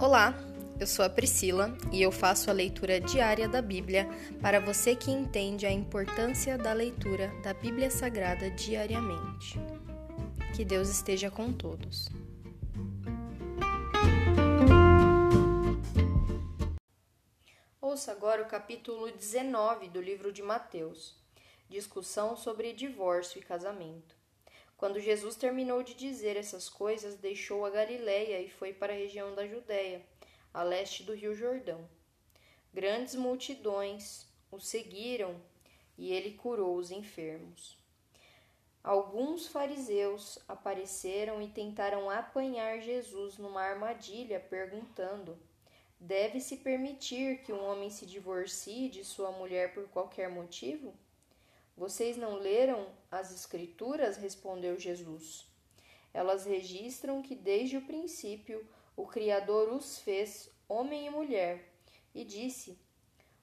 Olá, eu sou a Priscila e eu faço a leitura diária da Bíblia para você que entende a importância da leitura da Bíblia Sagrada diariamente. Que Deus esteja com todos. Ouça agora o capítulo 19 do livro de Mateus discussão sobre divórcio e casamento. Quando Jesus terminou de dizer essas coisas, deixou a Galiléia e foi para a região da Judéia, a leste do rio Jordão. Grandes multidões o seguiram e ele curou os enfermos. Alguns fariseus apareceram e tentaram apanhar Jesus numa armadilha, perguntando: Deve-se permitir que um homem se divorcie de sua mulher por qualquer motivo? Vocês não leram as Escrituras? respondeu Jesus. Elas registram que desde o princípio o Criador os fez homem e mulher, e disse: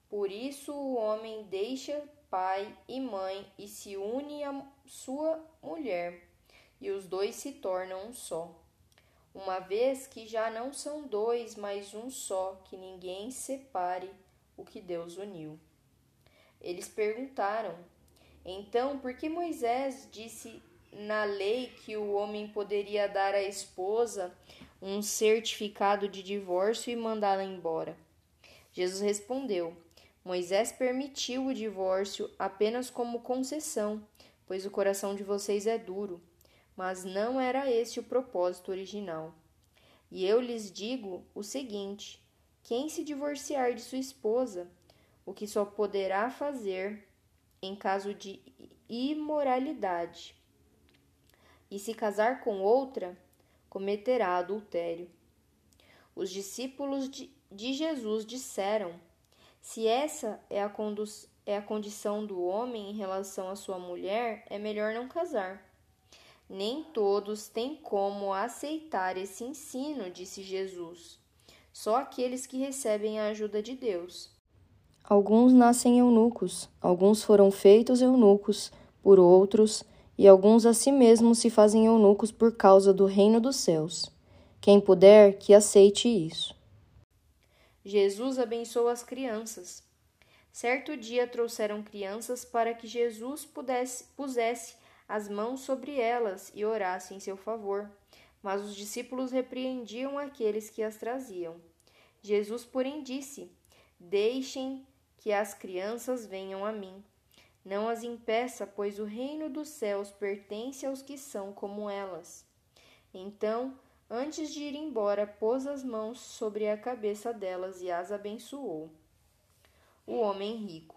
Por isso o homem deixa pai e mãe e se une à sua mulher, e os dois se tornam um só. Uma vez que já não são dois, mas um só, que ninguém separe o que Deus uniu. Eles perguntaram: então, por que Moisés disse na lei que o homem poderia dar à esposa um certificado de divórcio e mandá-la embora? Jesus respondeu: Moisés permitiu o divórcio apenas como concessão, pois o coração de vocês é duro. Mas não era esse o propósito original. E eu lhes digo o seguinte: quem se divorciar de sua esposa, o que só poderá fazer em caso de imoralidade, e se casar com outra, cometerá adultério. Os discípulos de, Jesus disseram: Se essa é a, é a condição do homem em relação à sua mulher, é melhor não casar. Nem todos têm como aceitar esse ensino, disse Jesus. Só aqueles que recebem a ajuda de Deus. Alguns nascem eunucos, alguns foram feitos eunucos por outros, e alguns a si mesmos se fazem eunucos por causa do reino dos céus. Quem puder, que aceite isso. Jesus abençoa as crianças. Certo dia trouxeram crianças para que Jesus pudesse, pusesse as mãos sobre elas e orasse em seu favor. Mas os discípulos repreendiam aqueles que as traziam. Jesus, porém, disse: Deixem que as crianças venham a mim. Não as impeça, pois o reino dos céus pertence aos que são como elas. Então, antes de ir embora, pôs as mãos sobre a cabeça delas e as abençoou. O homem rico.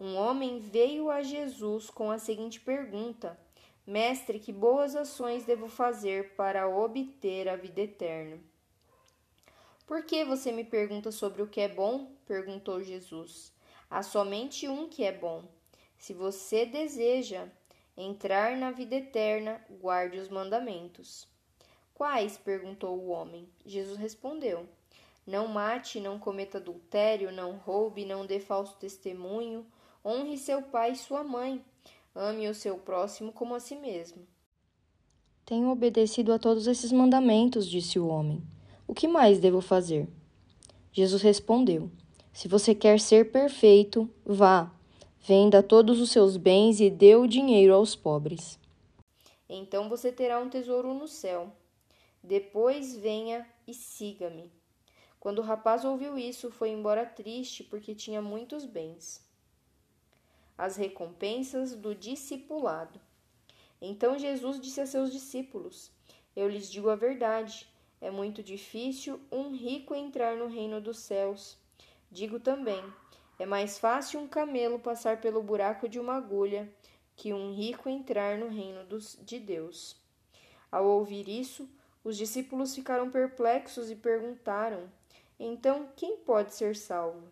Um homem veio a Jesus com a seguinte pergunta: Mestre, que boas ações devo fazer para obter a vida eterna? Por que você me pergunta sobre o que é bom? perguntou Jesus. Há somente um que é bom. Se você deseja entrar na vida eterna, guarde os mandamentos. Quais? perguntou o homem. Jesus respondeu: Não mate, não cometa adultério, não roube, não dê falso testemunho, honre seu pai e sua mãe, ame o seu próximo como a si mesmo. Tenho obedecido a todos esses mandamentos, disse o homem. O que mais devo fazer? Jesus respondeu: Se você quer ser perfeito, vá, venda todos os seus bens e dê o dinheiro aos pobres. Então você terá um tesouro no céu. Depois venha e siga-me. Quando o rapaz ouviu isso, foi embora triste, porque tinha muitos bens. As recompensas do discipulado. Então Jesus disse a seus discípulos: Eu lhes digo a verdade. É muito difícil um rico entrar no reino dos céus. Digo também: é mais fácil um camelo passar pelo buraco de uma agulha que um rico entrar no reino dos, de Deus. Ao ouvir isso, os discípulos ficaram perplexos e perguntaram: Então, quem pode ser salvo?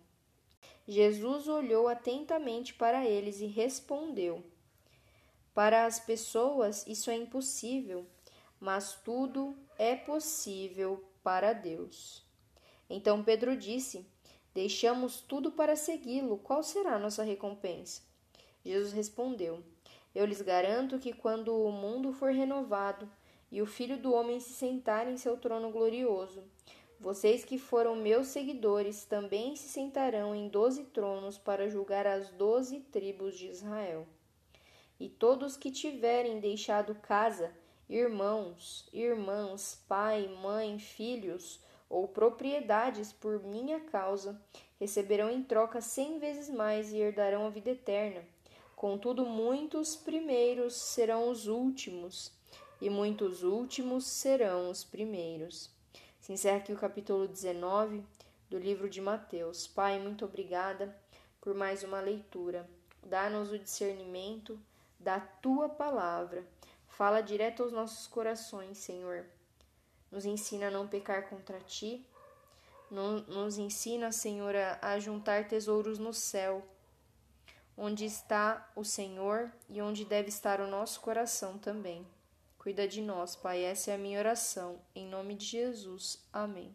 Jesus olhou atentamente para eles e respondeu: Para as pessoas isso é impossível mas tudo é possível para Deus. Então Pedro disse: Deixamos tudo para segui-lo, qual será nossa recompensa? Jesus respondeu: Eu lhes garanto que quando o mundo for renovado e o Filho do Homem se sentar em seu trono glorioso, Vocês que foram meus seguidores também se sentarão em doze tronos para julgar as doze tribos de Israel. E todos que tiverem deixado casa, irmãos, irmãs, pai, mãe, filhos ou propriedades por minha causa, receberão em troca cem vezes mais e herdarão a vida eterna. Contudo, muitos primeiros serão os últimos, e muitos últimos serão os primeiros. Se encerra aqui o capítulo 19 do livro de Mateus. Pai, muito obrigada por mais uma leitura. Dá-nos o discernimento da tua palavra. Fala direto aos nossos corações, Senhor. Nos ensina a não pecar contra ti. Nos ensina, Senhor, a juntar tesouros no céu, onde está o Senhor e onde deve estar o nosso coração também. Cuida de nós, Pai. Essa é a minha oração. Em nome de Jesus. Amém.